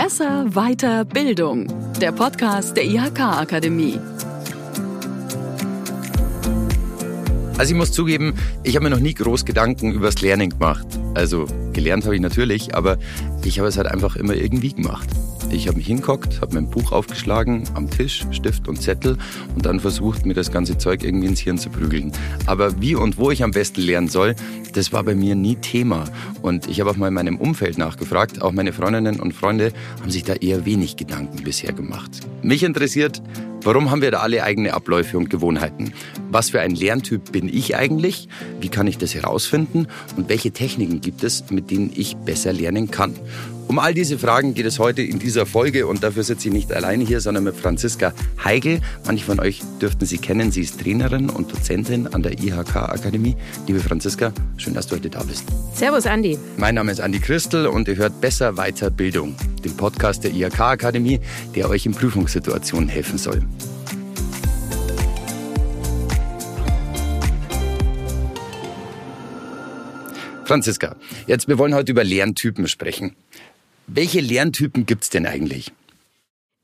Besser, weiter, Bildung. Der Podcast der IHK-Akademie. Also ich muss zugeben, ich habe mir noch nie groß Gedanken übers Lernen gemacht. Also gelernt habe ich natürlich, aber ich habe es halt einfach immer irgendwie gemacht. Ich habe mich hingehockt, habe mein Buch aufgeschlagen, am Tisch, Stift und Zettel und dann versucht, mir das ganze Zeug irgendwie ins Hirn zu prügeln. Aber wie und wo ich am besten lernen soll, das war bei mir nie Thema. Und ich habe auch mal in meinem Umfeld nachgefragt. Auch meine Freundinnen und Freunde haben sich da eher wenig Gedanken bisher gemacht. Mich interessiert, warum haben wir da alle eigene Abläufe und Gewohnheiten? Was für ein Lerntyp bin ich eigentlich? Wie kann ich das herausfinden? Und welche Techniken gibt es, mit denen ich besser lernen kann? Um all diese Fragen geht es heute in dieser Folge und dafür sitze ich nicht alleine hier, sondern mit Franziska Heigl. Manche von euch dürften sie kennen. Sie ist Trainerin und Dozentin an der IHK-Akademie. Liebe Franziska, schön, dass du heute da bist. Servus, Andi. Mein Name ist Andi Christel und ihr hört Besser Weiter Bildung, den Podcast der IHK-Akademie, der euch in Prüfungssituationen helfen soll. Franziska, jetzt, wir wollen heute über Lerntypen sprechen. Welche Lerntypen gibt's denn eigentlich?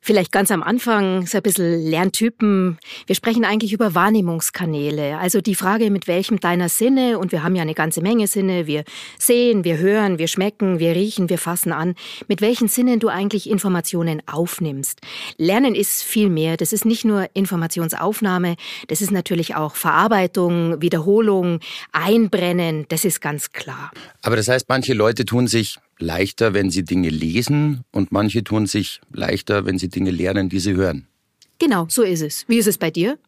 Vielleicht ganz am Anfang so ein bisschen Lerntypen. Wir sprechen eigentlich über Wahrnehmungskanäle. Also die Frage, mit welchem deiner Sinne, und wir haben ja eine ganze Menge Sinne, wir sehen, wir hören, wir schmecken, wir riechen, wir fassen an, mit welchen Sinnen du eigentlich Informationen aufnimmst. Lernen ist viel mehr. Das ist nicht nur Informationsaufnahme, das ist natürlich auch Verarbeitung, Wiederholung, Einbrennen, das ist ganz klar. Aber das heißt, manche Leute tun sich leichter, wenn sie Dinge lesen und manche tun sich leichter, wenn sie Dinge lernen, die sie hören. Genau, so ist es. Wie ist es bei dir?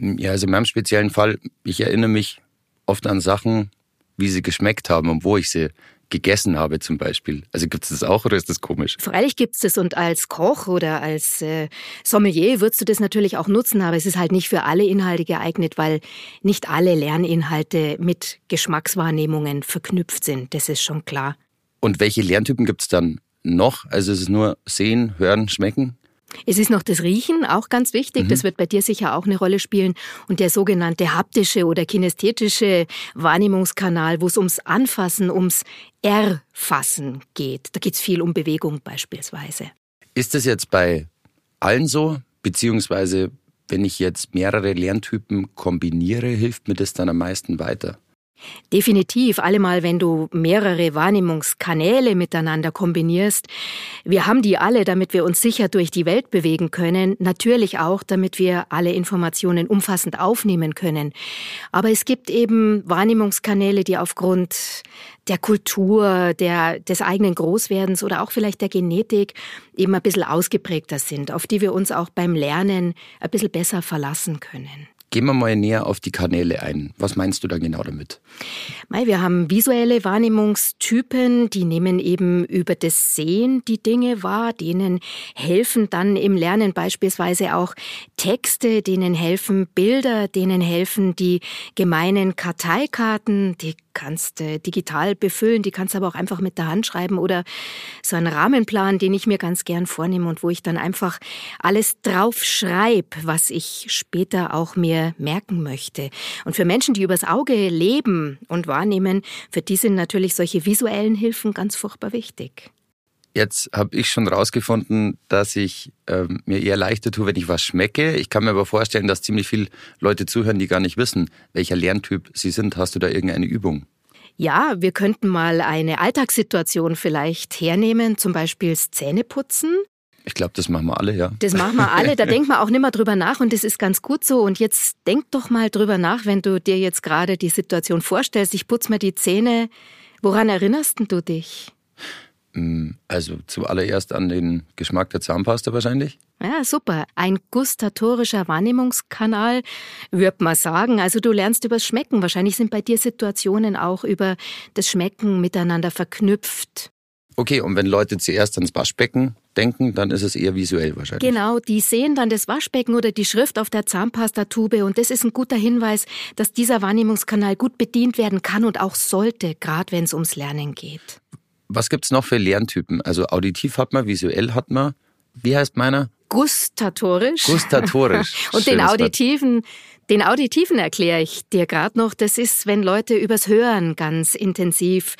Ja, also in meinem speziellen Fall, ich erinnere mich oft an Sachen, wie sie geschmeckt haben und wo ich sie gegessen habe zum Beispiel. Also gibt es das auch oder ist das komisch? Freilich gibt es das und als Koch oder als äh, Sommelier würdest du das natürlich auch nutzen, aber es ist halt nicht für alle Inhalte geeignet, weil nicht alle Lerninhalte mit Geschmackswahrnehmungen verknüpft sind. Das ist schon klar. Und welche Lerntypen gibt es dann noch? Also ist es nur sehen, hören, schmecken? Es ist noch das Riechen, auch ganz wichtig. Mhm. Das wird bei dir sicher auch eine Rolle spielen. Und der sogenannte haptische oder kinästhetische Wahrnehmungskanal, wo es ums Anfassen, ums Erfassen geht. Da geht es viel um Bewegung beispielsweise. Ist das jetzt bei allen so? Beziehungsweise, wenn ich jetzt mehrere Lerntypen kombiniere, hilft mir das dann am meisten weiter? Definitiv, allemal wenn du mehrere Wahrnehmungskanäle miteinander kombinierst. Wir haben die alle, damit wir uns sicher durch die Welt bewegen können, natürlich auch, damit wir alle Informationen umfassend aufnehmen können. Aber es gibt eben Wahrnehmungskanäle, die aufgrund der Kultur, der, des eigenen Großwerdens oder auch vielleicht der Genetik eben ein bisschen ausgeprägter sind, auf die wir uns auch beim Lernen ein bisschen besser verlassen können. Gehen wir mal näher auf die Kanäle ein. Was meinst du da genau damit? Wir haben visuelle Wahrnehmungstypen, die nehmen eben über das Sehen die Dinge wahr, denen helfen dann im Lernen beispielsweise auch Texte, denen helfen Bilder, denen helfen die gemeinen Karteikarten, die kannst äh, digital befüllen, die kannst aber auch einfach mit der Hand schreiben oder so einen Rahmenplan, den ich mir ganz gern vornehme und wo ich dann einfach alles drauf schreibe, was ich später auch mir merken möchte. Und für Menschen, die übers Auge leben und wahrnehmen, für die sind natürlich solche visuellen Hilfen ganz furchtbar wichtig. Jetzt habe ich schon rausgefunden, dass ich ähm, mir eher leichter tue, wenn ich was schmecke. Ich kann mir aber vorstellen, dass ziemlich viele Leute zuhören, die gar nicht wissen, welcher Lerntyp sie sind. Hast du da irgendeine Übung? Ja, wir könnten mal eine Alltagssituation vielleicht hernehmen, zum Beispiel Zähneputzen. Ich glaube, das machen wir alle, ja. Das machen wir alle, da denkt man auch nicht mehr drüber nach und das ist ganz gut so. Und jetzt denk doch mal drüber nach, wenn du dir jetzt gerade die Situation vorstellst, ich putze mir die Zähne. Woran erinnerst du dich? Mm, also zuallererst an den Geschmack der Zahnpasta wahrscheinlich. Ja, super. Ein gustatorischer Wahrnehmungskanal, würde man sagen. Also du lernst übers Schmecken. Wahrscheinlich sind bei dir Situationen auch über das Schmecken miteinander verknüpft. Okay, und wenn Leute zuerst ans Waschbecken denken, dann ist es eher visuell wahrscheinlich. Genau, die sehen dann das Waschbecken oder die Schrift auf der Zahnpastatube und das ist ein guter Hinweis, dass dieser Wahrnehmungskanal gut bedient werden kann und auch sollte, gerade wenn es ums Lernen geht. Was gibt's noch für Lerntypen? Also auditiv hat man, visuell hat man. wie heißt meiner? Gustatorisch. Gustatorisch. Und den auditiven, den auditiven erkläre ich dir gerade noch. Das ist, wenn Leute übers Hören ganz intensiv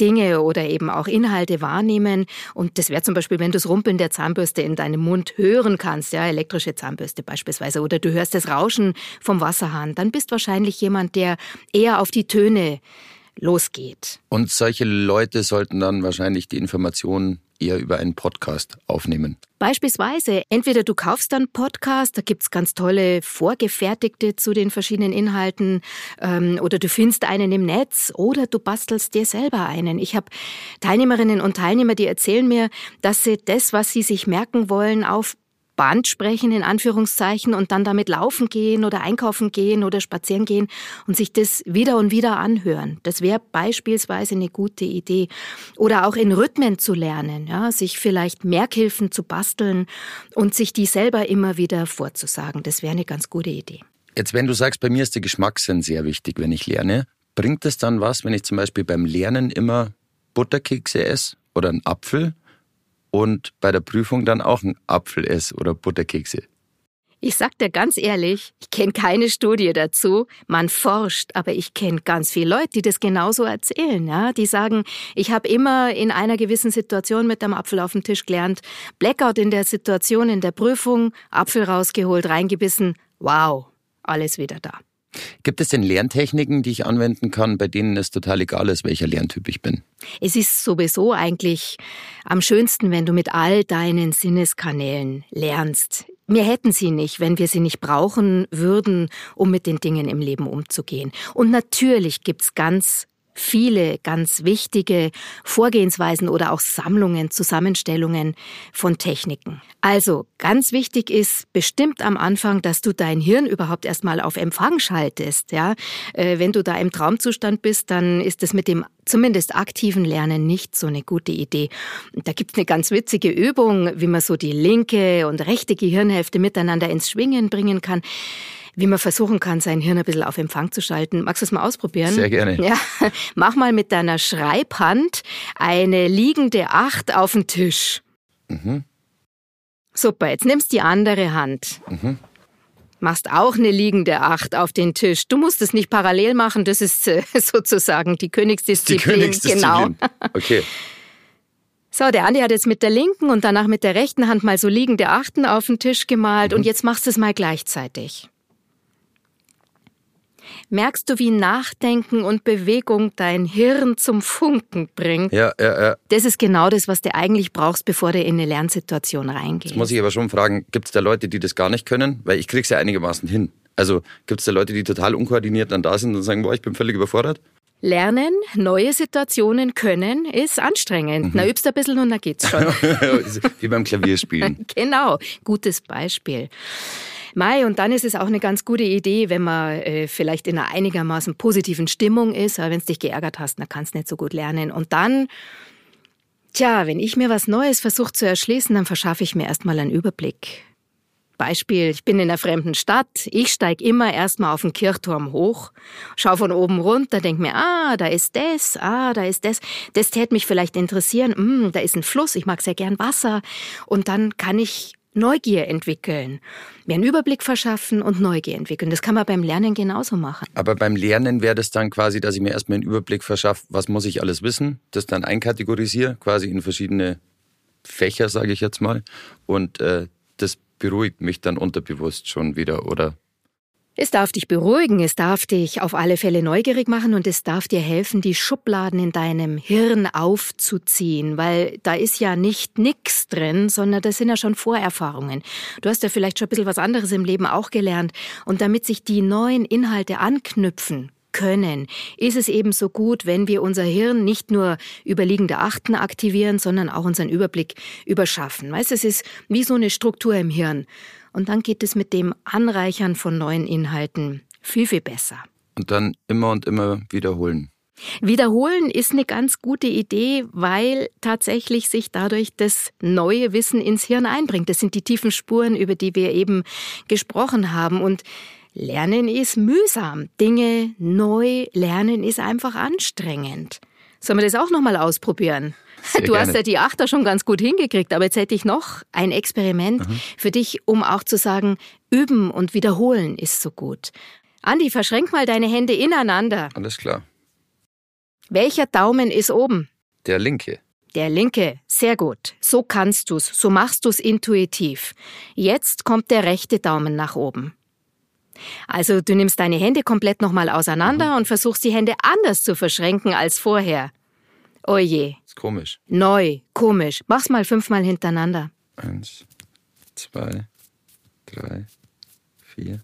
Dinge oder eben auch Inhalte wahrnehmen. Und das wäre zum Beispiel, wenn du das Rumpeln der Zahnbürste in deinem Mund hören kannst, ja, elektrische Zahnbürste beispielsweise, oder du hörst das Rauschen vom Wasserhahn, dann bist wahrscheinlich jemand, der eher auf die Töne losgeht. Und solche Leute sollten dann wahrscheinlich die Informationen eher über einen Podcast aufnehmen. Beispielsweise, entweder du kaufst dann Podcast, da gibt's ganz tolle vorgefertigte zu den verschiedenen Inhalten, ähm, oder du findest einen im Netz, oder du bastelst dir selber einen. Ich habe Teilnehmerinnen und Teilnehmer, die erzählen mir, dass sie das, was sie sich merken wollen, auf Band sprechen, in Anführungszeichen, und dann damit laufen gehen oder einkaufen gehen oder spazieren gehen und sich das wieder und wieder anhören. Das wäre beispielsweise eine gute Idee. Oder auch in Rhythmen zu lernen, ja, sich vielleicht Merkhilfen zu basteln und sich die selber immer wieder vorzusagen. Das wäre eine ganz gute Idee. Jetzt, wenn du sagst, bei mir ist der Geschmackssinn sehr wichtig, wenn ich lerne, bringt es dann was, wenn ich zum Beispiel beim Lernen immer Butterkekse esse oder einen Apfel? Und bei der Prüfung dann auch ein Apfel esse oder Butterkekse. Ich sag dir ganz ehrlich, ich kenne keine Studie dazu. Man forscht, aber ich kenne ganz viele Leute, die das genauso erzählen. Ja? Die sagen, ich habe immer in einer gewissen Situation mit dem Apfel auf dem Tisch gelernt, Blackout in der Situation, in der Prüfung, Apfel rausgeholt, reingebissen, wow, alles wieder da. Gibt es denn Lerntechniken, die ich anwenden kann, bei denen es total egal ist, welcher Lerntyp ich bin? Es ist sowieso eigentlich am schönsten, wenn du mit all deinen Sinneskanälen lernst. Wir hätten sie nicht, wenn wir sie nicht brauchen würden, um mit den Dingen im Leben umzugehen. Und natürlich gibt's ganz viele ganz wichtige Vorgehensweisen oder auch Sammlungen, Zusammenstellungen von Techniken. Also ganz wichtig ist bestimmt am Anfang, dass du dein Hirn überhaupt erstmal auf Empfang schaltest. Ja, äh, wenn du da im Traumzustand bist, dann ist es mit dem zumindest aktiven Lernen nicht so eine gute Idee. Da gibt's eine ganz witzige Übung, wie man so die linke und rechte Gehirnhälfte miteinander ins Schwingen bringen kann wie man versuchen kann, sein Hirn ein bisschen auf Empfang zu schalten. Magst du es mal ausprobieren? Sehr gerne. Ja, mach mal mit deiner Schreibhand eine liegende Acht auf den Tisch. Mhm. Super, jetzt nimmst die andere Hand. Mhm. Machst auch eine liegende Acht auf den Tisch. Du musst es nicht parallel machen, das ist äh, sozusagen die Königsdisziplin. Die Königsdisziplin. Genau. Okay. So, der Andi hat jetzt mit der linken und danach mit der rechten Hand mal so liegende Achten auf den Tisch gemalt mhm. und jetzt machst du es mal gleichzeitig. Merkst du, wie Nachdenken und Bewegung dein Hirn zum Funken bringt? Ja, ja, ja. Das ist genau das, was du eigentlich brauchst, bevor du in eine Lernsituation reingehst. Jetzt muss ich aber schon fragen, gibt es da Leute, die das gar nicht können? Weil ich krieg's ja einigermaßen hin. Also gibt es da Leute, die total unkoordiniert dann da sind und sagen, boah, ich bin völlig überfordert? Lernen, neue Situationen können, ist anstrengend. Mhm. Na, übst ein bisschen und dann geht's schon. Wie beim Klavierspielen. genau, gutes Beispiel. Mai, und dann ist es auch eine ganz gute Idee, wenn man äh, vielleicht in einer einigermaßen positiven Stimmung ist. Aber wenn es dich geärgert hast, dann kannst du nicht so gut lernen. Und dann, tja, wenn ich mir was Neues versuche zu erschließen, dann verschaffe ich mir erstmal einen Überblick. Beispiel, ich bin in einer fremden Stadt, ich steige immer erstmal auf den Kirchturm hoch, schau von oben runter, denk mir, ah, da ist das, ah, da ist das, das täte mich vielleicht interessieren, hm, da ist ein Fluss, ich mag sehr gern Wasser und dann kann ich Neugier entwickeln, mir einen Überblick verschaffen und Neugier entwickeln. Das kann man beim Lernen genauso machen. Aber beim Lernen wäre das dann quasi, dass ich mir erstmal einen Überblick verschaffe, was muss ich alles wissen, das dann einkategorisiere, quasi in verschiedene Fächer, sage ich jetzt mal. Und äh, beruhigt mich dann unterbewusst schon wieder, oder? Es darf dich beruhigen, es darf dich auf alle Fälle neugierig machen und es darf dir helfen, die Schubladen in deinem Hirn aufzuziehen, weil da ist ja nicht nix drin, sondern das sind ja schon Vorerfahrungen. Du hast ja vielleicht schon ein bisschen was anderes im Leben auch gelernt und damit sich die neuen Inhalte anknüpfen können, ist es eben so gut, wenn wir unser Hirn nicht nur überliegende Achten aktivieren, sondern auch unseren Überblick überschaffen. Weißt, es ist wie so eine Struktur im Hirn. Und dann geht es mit dem Anreichern von neuen Inhalten viel, viel besser. Und dann immer und immer wiederholen. Wiederholen ist eine ganz gute Idee, weil tatsächlich sich dadurch das neue Wissen ins Hirn einbringt. Das sind die tiefen Spuren, über die wir eben gesprochen haben. Und Lernen ist mühsam. Dinge neu lernen ist einfach anstrengend. Sollen wir das auch nochmal ausprobieren? du gerne. hast ja die Achter schon ganz gut hingekriegt, aber jetzt hätte ich noch ein Experiment mhm. für dich, um auch zu sagen, üben und wiederholen ist so gut. Andi, verschränk mal deine Hände ineinander. Alles klar. Welcher Daumen ist oben? Der linke. Der linke, sehr gut. So kannst du's, so machst du's intuitiv. Jetzt kommt der rechte Daumen nach oben. Also du nimmst deine Hände komplett nochmal auseinander mhm. und versuchst die Hände anders zu verschränken als vorher. Oje. Ist komisch. Neu, komisch. Mach's mal fünfmal hintereinander. Eins, zwei, drei, vier,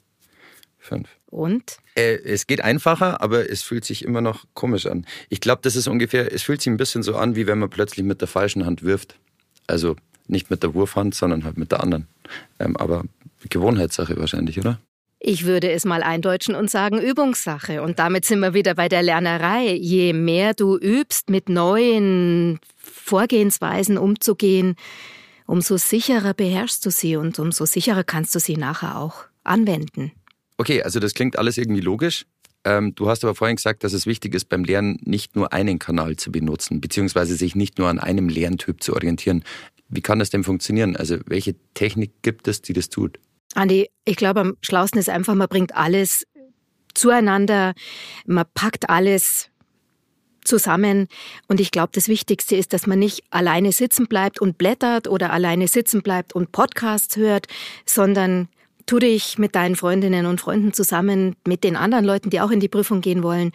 fünf. Und? Äh, es geht einfacher, aber es fühlt sich immer noch komisch an. Ich glaube, das ist ungefähr, es fühlt sich ein bisschen so an, wie wenn man plötzlich mit der falschen Hand wirft. Also nicht mit der Wurfhand, sondern halt mit der anderen. Ähm, aber Gewohnheitssache wahrscheinlich, oder? Ich würde es mal eindeutschen und sagen Übungssache. Und damit sind wir wieder bei der Lernerei. Je mehr du übst, mit neuen Vorgehensweisen umzugehen, umso sicherer beherrschst du sie und umso sicherer kannst du sie nachher auch anwenden. Okay, also das klingt alles irgendwie logisch. Ähm, du hast aber vorhin gesagt, dass es wichtig ist, beim Lernen nicht nur einen Kanal zu benutzen, beziehungsweise sich nicht nur an einem Lerntyp zu orientieren. Wie kann das denn funktionieren? Also welche Technik gibt es, die das tut? Andi, ich glaube, am schlausten ist einfach, man bringt alles zueinander, man packt alles zusammen. Und ich glaube, das Wichtigste ist, dass man nicht alleine sitzen bleibt und blättert oder alleine sitzen bleibt und Podcasts hört, sondern tu dich mit deinen Freundinnen und Freunden zusammen, mit den anderen Leuten, die auch in die Prüfung gehen wollen.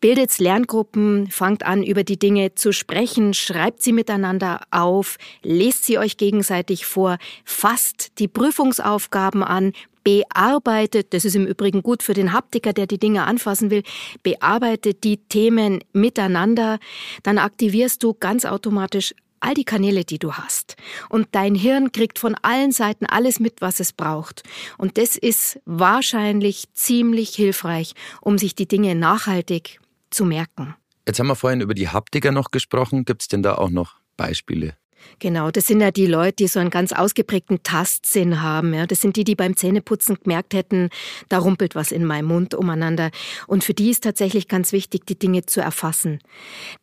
Bildet Lerngruppen, fangt an, über die Dinge zu sprechen, schreibt sie miteinander auf, lest sie euch gegenseitig vor, fasst die Prüfungsaufgaben an, bearbeitet, das ist im Übrigen gut für den Haptiker, der die Dinge anfassen will, bearbeitet die Themen miteinander, dann aktivierst du ganz automatisch all die Kanäle, die du hast. Und dein Hirn kriegt von allen Seiten alles mit, was es braucht. Und das ist wahrscheinlich ziemlich hilfreich, um sich die Dinge nachhaltig zu merken. Jetzt haben wir vorhin über die Haptiker noch gesprochen. Gibt es denn da auch noch Beispiele? Genau, das sind ja die Leute, die so einen ganz ausgeprägten Tastsinn haben. Ja. Das sind die, die beim Zähneputzen gemerkt hätten, da rumpelt was in meinem Mund umeinander. Und für die ist tatsächlich ganz wichtig, die Dinge zu erfassen.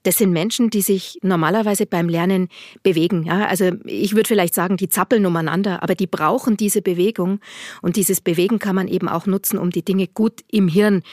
Das sind Menschen, die sich normalerweise beim Lernen bewegen. Ja. Also ich würde vielleicht sagen, die zappeln umeinander, aber die brauchen diese Bewegung. Und dieses Bewegen kann man eben auch nutzen, um die Dinge gut im Hirn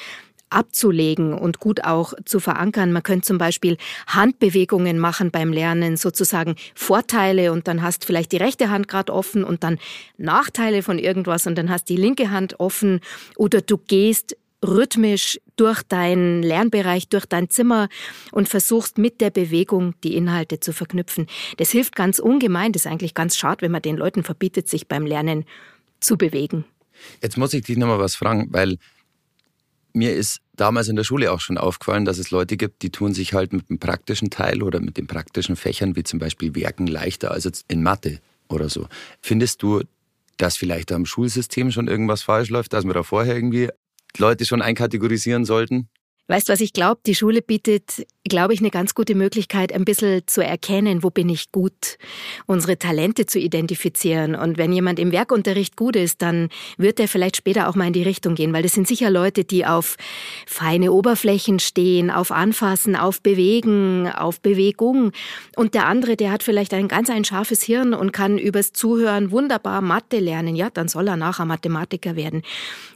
abzulegen und gut auch zu verankern. Man könnte zum Beispiel Handbewegungen machen beim Lernen, sozusagen Vorteile und dann hast vielleicht die rechte Hand gerade offen und dann Nachteile von irgendwas und dann hast die linke Hand offen oder du gehst rhythmisch durch deinen Lernbereich, durch dein Zimmer und versuchst mit der Bewegung die Inhalte zu verknüpfen. Das hilft ganz ungemein. Das ist eigentlich ganz schade, wenn man den Leuten verbietet, sich beim Lernen zu bewegen. Jetzt muss ich dich nochmal was fragen, weil mir ist damals in der Schule auch schon aufgefallen, dass es Leute gibt, die tun sich halt mit dem praktischen Teil oder mit den praktischen Fächern, wie zum Beispiel Werken, leichter als jetzt in Mathe oder so. Findest du, dass vielleicht am Schulsystem schon irgendwas falsch läuft, dass wir da vorher irgendwie Leute schon einkategorisieren sollten? Weißt du, was ich glaube? Die Schule bietet, glaube ich, eine ganz gute Möglichkeit, ein bisschen zu erkennen, wo bin ich gut, unsere Talente zu identifizieren. Und wenn jemand im Werkunterricht gut ist, dann wird er vielleicht später auch mal in die Richtung gehen, weil das sind sicher Leute, die auf feine Oberflächen stehen, auf Anfassen, auf Bewegen, auf Bewegung. Und der andere, der hat vielleicht ein ganz ein scharfes Hirn und kann übers Zuhören wunderbar Mathe lernen. Ja, dann soll er nachher Mathematiker werden.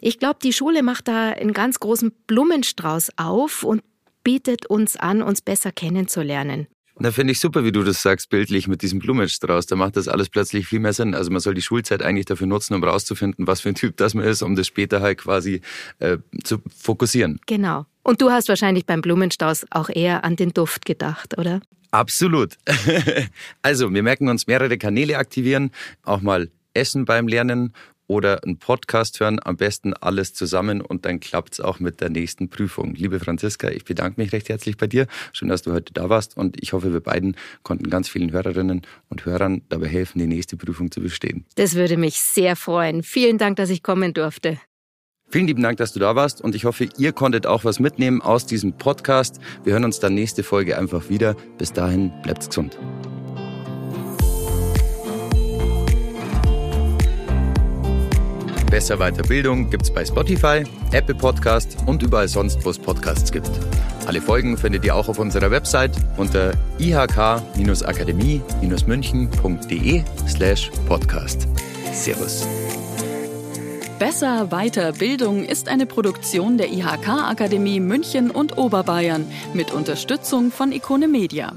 Ich glaube, die Schule macht da einen ganz großen Blumenstrauß auf und bietet uns an, uns besser kennenzulernen. Na, finde ich super, wie du das sagst, bildlich mit diesem Blumenstrauß. Da macht das alles plötzlich viel mehr Sinn. Also man soll die Schulzeit eigentlich dafür nutzen, um rauszufinden, was für ein Typ das man ist, um das später halt quasi äh, zu fokussieren. Genau. Und du hast wahrscheinlich beim Blumenstrauß auch eher an den Duft gedacht, oder? Absolut. also, wir merken uns mehrere Kanäle aktivieren, auch mal essen beim Lernen oder einen Podcast hören, am besten alles zusammen und dann klappt es auch mit der nächsten Prüfung. Liebe Franziska, ich bedanke mich recht herzlich bei dir. Schön, dass du heute da warst und ich hoffe, wir beiden konnten ganz vielen Hörerinnen und Hörern dabei helfen, die nächste Prüfung zu bestehen. Das würde mich sehr freuen. Vielen Dank, dass ich kommen durfte. Vielen lieben Dank, dass du da warst und ich hoffe, ihr konntet auch was mitnehmen aus diesem Podcast. Wir hören uns dann nächste Folge einfach wieder. Bis dahin, bleibt gesund. Besser Weiterbildung gibt's bei Spotify, Apple Podcast und überall sonst, wo es Podcasts gibt. Alle Folgen findet ihr auch auf unserer Website unter ihk-akademie-münchen.de slash podcast. Servus. Besser, weiter, Bildung ist eine Produktion der IHK-Akademie München und Oberbayern mit Unterstützung von Ikone Media.